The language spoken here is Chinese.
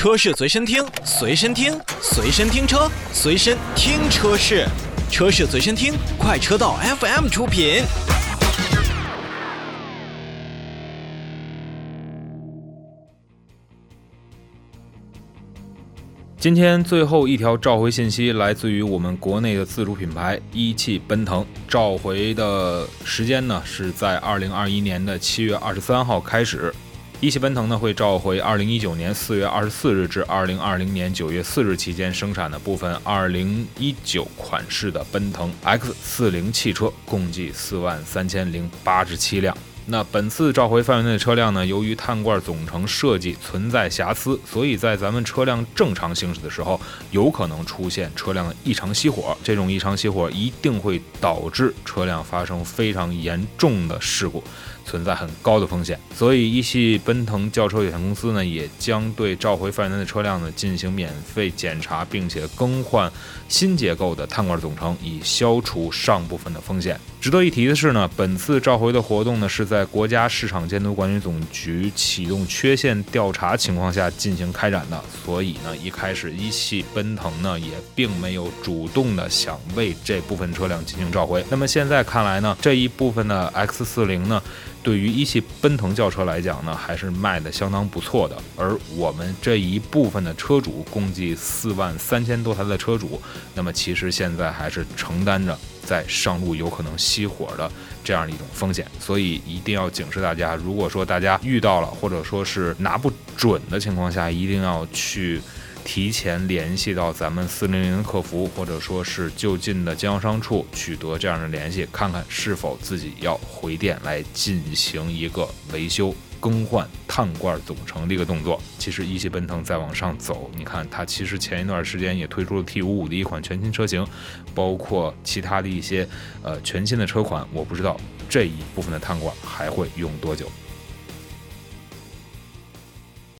车市随身听，随身听，随身听车，随身听车市，车市随身听，快车道 FM 出品。今天最后一条召回信息来自于我们国内的自主品牌一汽奔腾，召回的时间呢是在二零二一年的七月二十三号开始。一汽奔腾呢会召回二零一九年四月二十四日至二零二零年九月四日期间生产的部分二零一九款式的奔腾 X 四零汽车，共计四万三千零八十七辆。那本次召回范围内的车辆呢，由于碳罐总成设计存在瑕疵，所以在咱们车辆正常行驶的时候，有可能出现车辆的异常熄火。这种异常熄火一定会导致车辆发生非常严重的事故，存在很高的风险。所以，一汽奔腾轿车有限公司呢，也将对召回范围内的车辆呢进行免费检查，并且更换新结构的碳罐总成，以消除上部分的风险。值得一提的是呢，本次召回的活动呢是在国家市场监督管理总局启动缺陷调查情况下进行开展的，所以呢，一开始一汽奔腾呢也并没有主动的想为这部分车辆进行召回。那么现在看来呢，这一部分的 X 四零呢，对于一汽奔腾轿车来讲呢，还是卖的相当不错的。而我们这一部分的车主，共计四万三千多台的车主，那么其实现在还是承担着。在上路有可能熄火的这样一种风险，所以一定要警示大家。如果说大家遇到了，或者说是拿不准的情况下，一定要去提前联系到咱们四零零客服，或者说是就近的经销商处取得这样的联系，看看是否自己要回电来进行一个维修。更换碳罐总成的一个动作，其实一汽奔腾再往上走，你看它其实前一段时间也推出了 T 五五的一款全新车型，包括其他的一些呃全新的车款，我不知道这一部分的碳罐还会用多久。